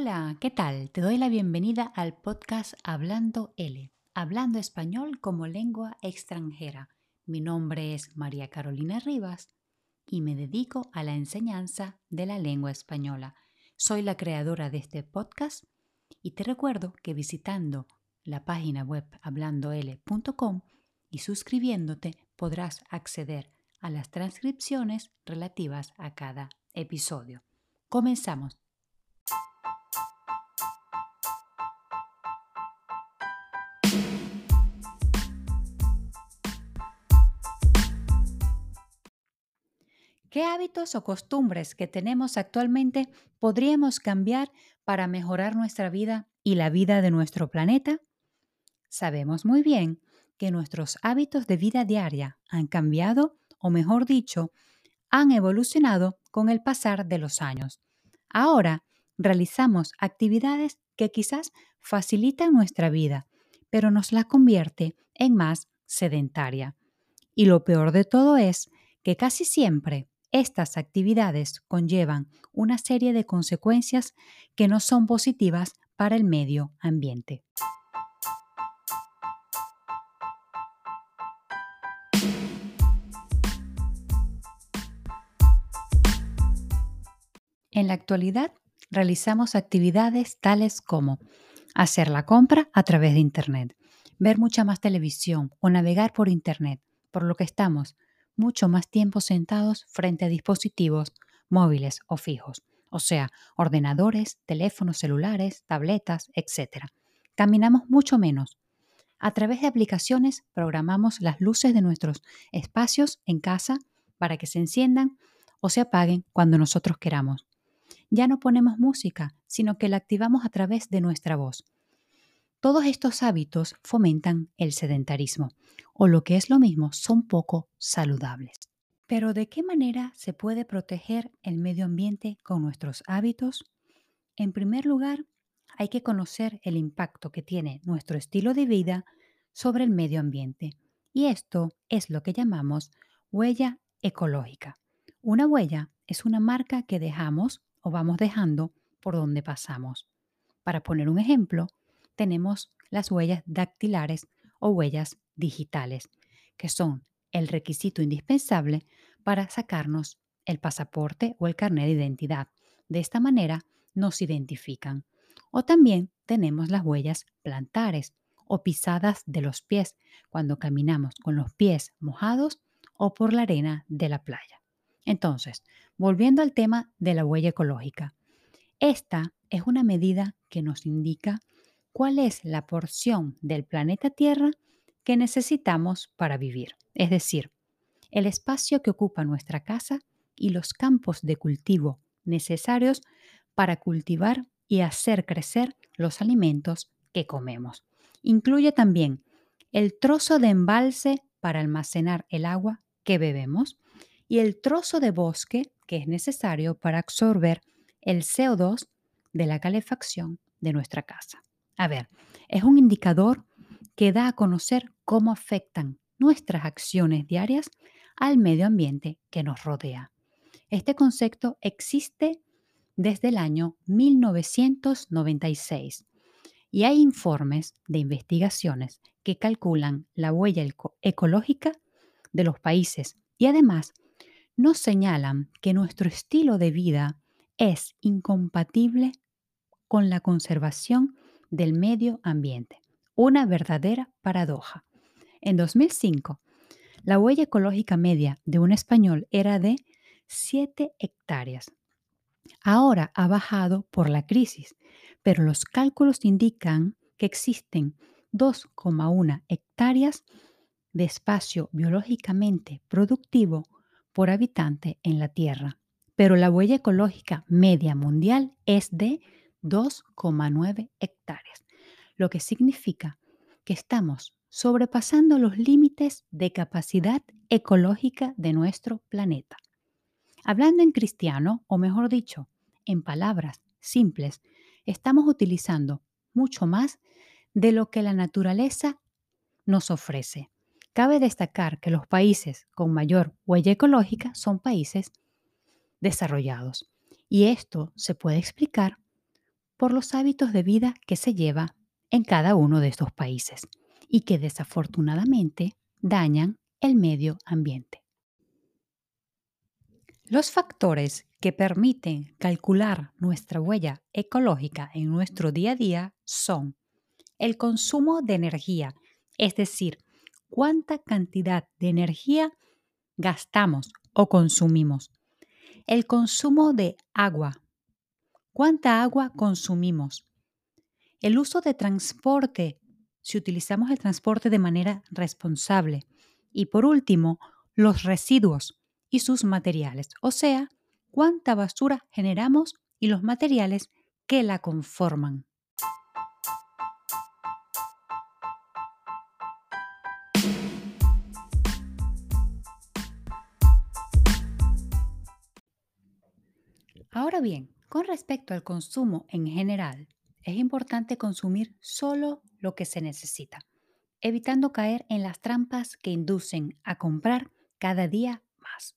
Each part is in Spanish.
Hola, ¿qué tal? Te doy la bienvenida al podcast Hablando L, hablando español como lengua extranjera. Mi nombre es María Carolina Rivas y me dedico a la enseñanza de la lengua española. Soy la creadora de este podcast y te recuerdo que visitando la página web hablandol.com y suscribiéndote podrás acceder a las transcripciones relativas a cada episodio. Comenzamos. ¿Qué hábitos o costumbres que tenemos actualmente podríamos cambiar para mejorar nuestra vida y la vida de nuestro planeta? Sabemos muy bien que nuestros hábitos de vida diaria han cambiado, o mejor dicho, han evolucionado con el pasar de los años. Ahora realizamos actividades que quizás facilitan nuestra vida, pero nos la convierte en más sedentaria. Y lo peor de todo es que casi siempre estas actividades conllevan una serie de consecuencias que no son positivas para el medio ambiente. En la actualidad realizamos actividades tales como hacer la compra a través de Internet, ver mucha más televisión o navegar por Internet, por lo que estamos mucho más tiempo sentados frente a dispositivos móviles o fijos, o sea, ordenadores, teléfonos celulares, tabletas, etc. Caminamos mucho menos. A través de aplicaciones programamos las luces de nuestros espacios en casa para que se enciendan o se apaguen cuando nosotros queramos. Ya no ponemos música, sino que la activamos a través de nuestra voz. Todos estos hábitos fomentan el sedentarismo, o lo que es lo mismo, son poco saludables. Pero ¿de qué manera se puede proteger el medio ambiente con nuestros hábitos? En primer lugar, hay que conocer el impacto que tiene nuestro estilo de vida sobre el medio ambiente. Y esto es lo que llamamos huella ecológica. Una huella es una marca que dejamos o vamos dejando por donde pasamos. Para poner un ejemplo, tenemos las huellas dactilares o huellas digitales, que son el requisito indispensable para sacarnos el pasaporte o el carnet de identidad. De esta manera nos identifican. O también tenemos las huellas plantares o pisadas de los pies cuando caminamos con los pies mojados o por la arena de la playa. Entonces, volviendo al tema de la huella ecológica. Esta es una medida que nos indica cuál es la porción del planeta Tierra que necesitamos para vivir, es decir, el espacio que ocupa nuestra casa y los campos de cultivo necesarios para cultivar y hacer crecer los alimentos que comemos. Incluye también el trozo de embalse para almacenar el agua que bebemos y el trozo de bosque que es necesario para absorber el CO2 de la calefacción de nuestra casa. A ver, es un indicador que da a conocer cómo afectan nuestras acciones diarias al medio ambiente que nos rodea. Este concepto existe desde el año 1996 y hay informes de investigaciones que calculan la huella ecológica de los países y además nos señalan que nuestro estilo de vida es incompatible con la conservación del medio ambiente. Una verdadera paradoja. En 2005, la huella ecológica media de un español era de 7 hectáreas. Ahora ha bajado por la crisis, pero los cálculos indican que existen 2,1 hectáreas de espacio biológicamente productivo por habitante en la Tierra. Pero la huella ecológica media mundial es de 2,9 hectáreas, lo que significa que estamos sobrepasando los límites de capacidad ecológica de nuestro planeta. Hablando en cristiano, o mejor dicho, en palabras simples, estamos utilizando mucho más de lo que la naturaleza nos ofrece. Cabe destacar que los países con mayor huella ecológica son países desarrollados. Y esto se puede explicar por los hábitos de vida que se lleva en cada uno de estos países y que desafortunadamente dañan el medio ambiente. Los factores que permiten calcular nuestra huella ecológica en nuestro día a día son el consumo de energía, es decir, cuánta cantidad de energía gastamos o consumimos. El consumo de agua, cuánta agua consumimos. El uso de transporte, si utilizamos el transporte de manera responsable. Y por último, los residuos y sus materiales, o sea, cuánta basura generamos y los materiales que la conforman. Ahora bien, con respecto al consumo en general, es importante consumir solo lo que se necesita, evitando caer en las trampas que inducen a comprar cada día más.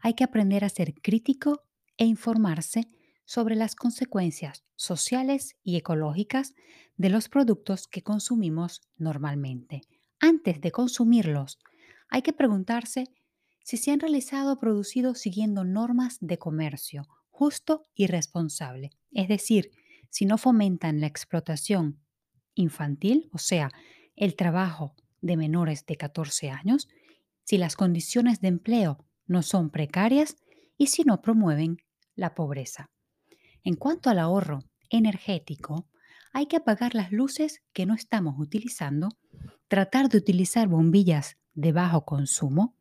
Hay que aprender a ser crítico e informarse sobre las consecuencias sociales y ecológicas de los productos que consumimos normalmente. Antes de consumirlos, hay que preguntarse si se han realizado o producido siguiendo normas de comercio justo y responsable. Es decir, si no fomentan la explotación infantil, o sea, el trabajo de menores de 14 años, si las condiciones de empleo no son precarias y si no promueven la pobreza. En cuanto al ahorro energético, hay que apagar las luces que no estamos utilizando, tratar de utilizar bombillas de bajo consumo,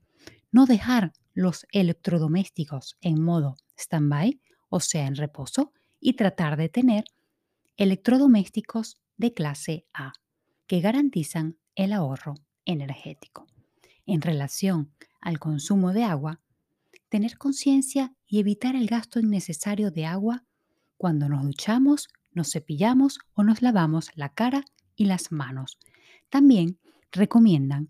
no dejar los electrodomésticos en modo stand-by o sea, en reposo, y tratar de tener electrodomésticos de clase A, que garantizan el ahorro energético. En relación al consumo de agua, tener conciencia y evitar el gasto innecesario de agua cuando nos duchamos, nos cepillamos o nos lavamos la cara y las manos. También recomiendan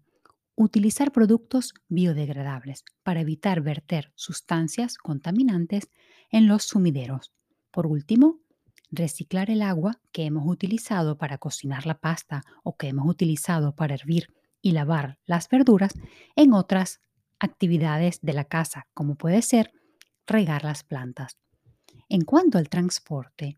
utilizar productos biodegradables para evitar verter sustancias contaminantes en los sumideros. Por último, reciclar el agua que hemos utilizado para cocinar la pasta o que hemos utilizado para hervir y lavar las verduras en otras actividades de la casa, como puede ser regar las plantas. En cuanto al transporte,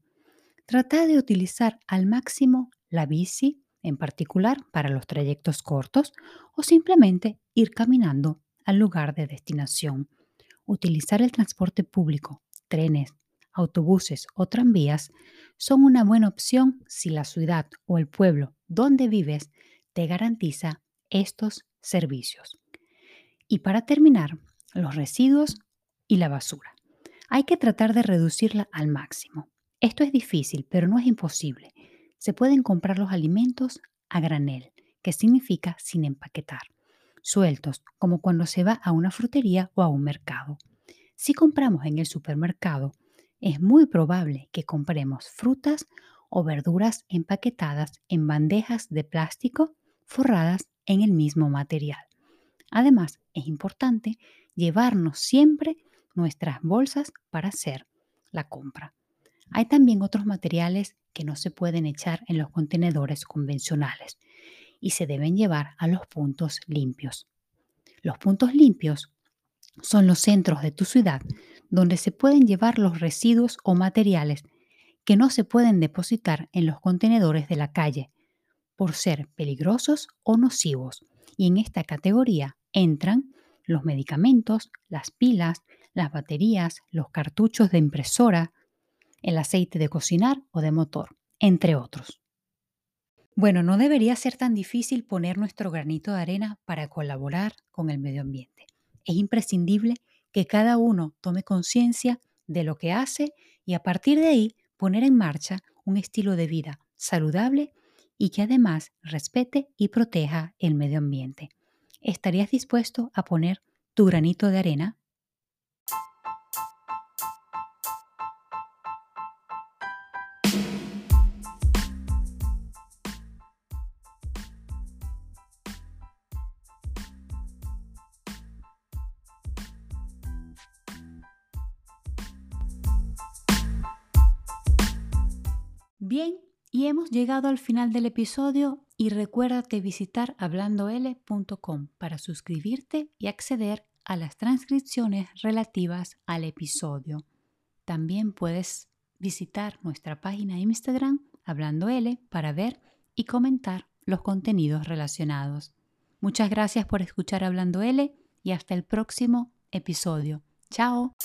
trata de utilizar al máximo la bici, en particular para los trayectos cortos, o simplemente ir caminando al lugar de destinación. Utilizar el transporte público trenes, autobuses o tranvías son una buena opción si la ciudad o el pueblo donde vives te garantiza estos servicios. Y para terminar, los residuos y la basura. Hay que tratar de reducirla al máximo. Esto es difícil, pero no es imposible. Se pueden comprar los alimentos a granel, que significa sin empaquetar, sueltos, como cuando se va a una frutería o a un mercado. Si compramos en el supermercado, es muy probable que compremos frutas o verduras empaquetadas en bandejas de plástico forradas en el mismo material. Además, es importante llevarnos siempre nuestras bolsas para hacer la compra. Hay también otros materiales que no se pueden echar en los contenedores convencionales y se deben llevar a los puntos limpios. Los puntos limpios son los centros de tu ciudad donde se pueden llevar los residuos o materiales que no se pueden depositar en los contenedores de la calle por ser peligrosos o nocivos. Y en esta categoría entran los medicamentos, las pilas, las baterías, los cartuchos de impresora, el aceite de cocinar o de motor, entre otros. Bueno, no debería ser tan difícil poner nuestro granito de arena para colaborar con el medio ambiente es imprescindible que cada uno tome conciencia de lo que hace y a partir de ahí poner en marcha un estilo de vida saludable y que además respete y proteja el medio ambiente. ¿Estarías dispuesto a poner tu granito de arena Bien, y hemos llegado al final del episodio y recuérdate visitar hablandol.com para suscribirte y acceder a las transcripciones relativas al episodio. También puedes visitar nuestra página Instagram Hablando para ver y comentar los contenidos relacionados. Muchas gracias por escuchar Hablando L y hasta el próximo episodio. Chao.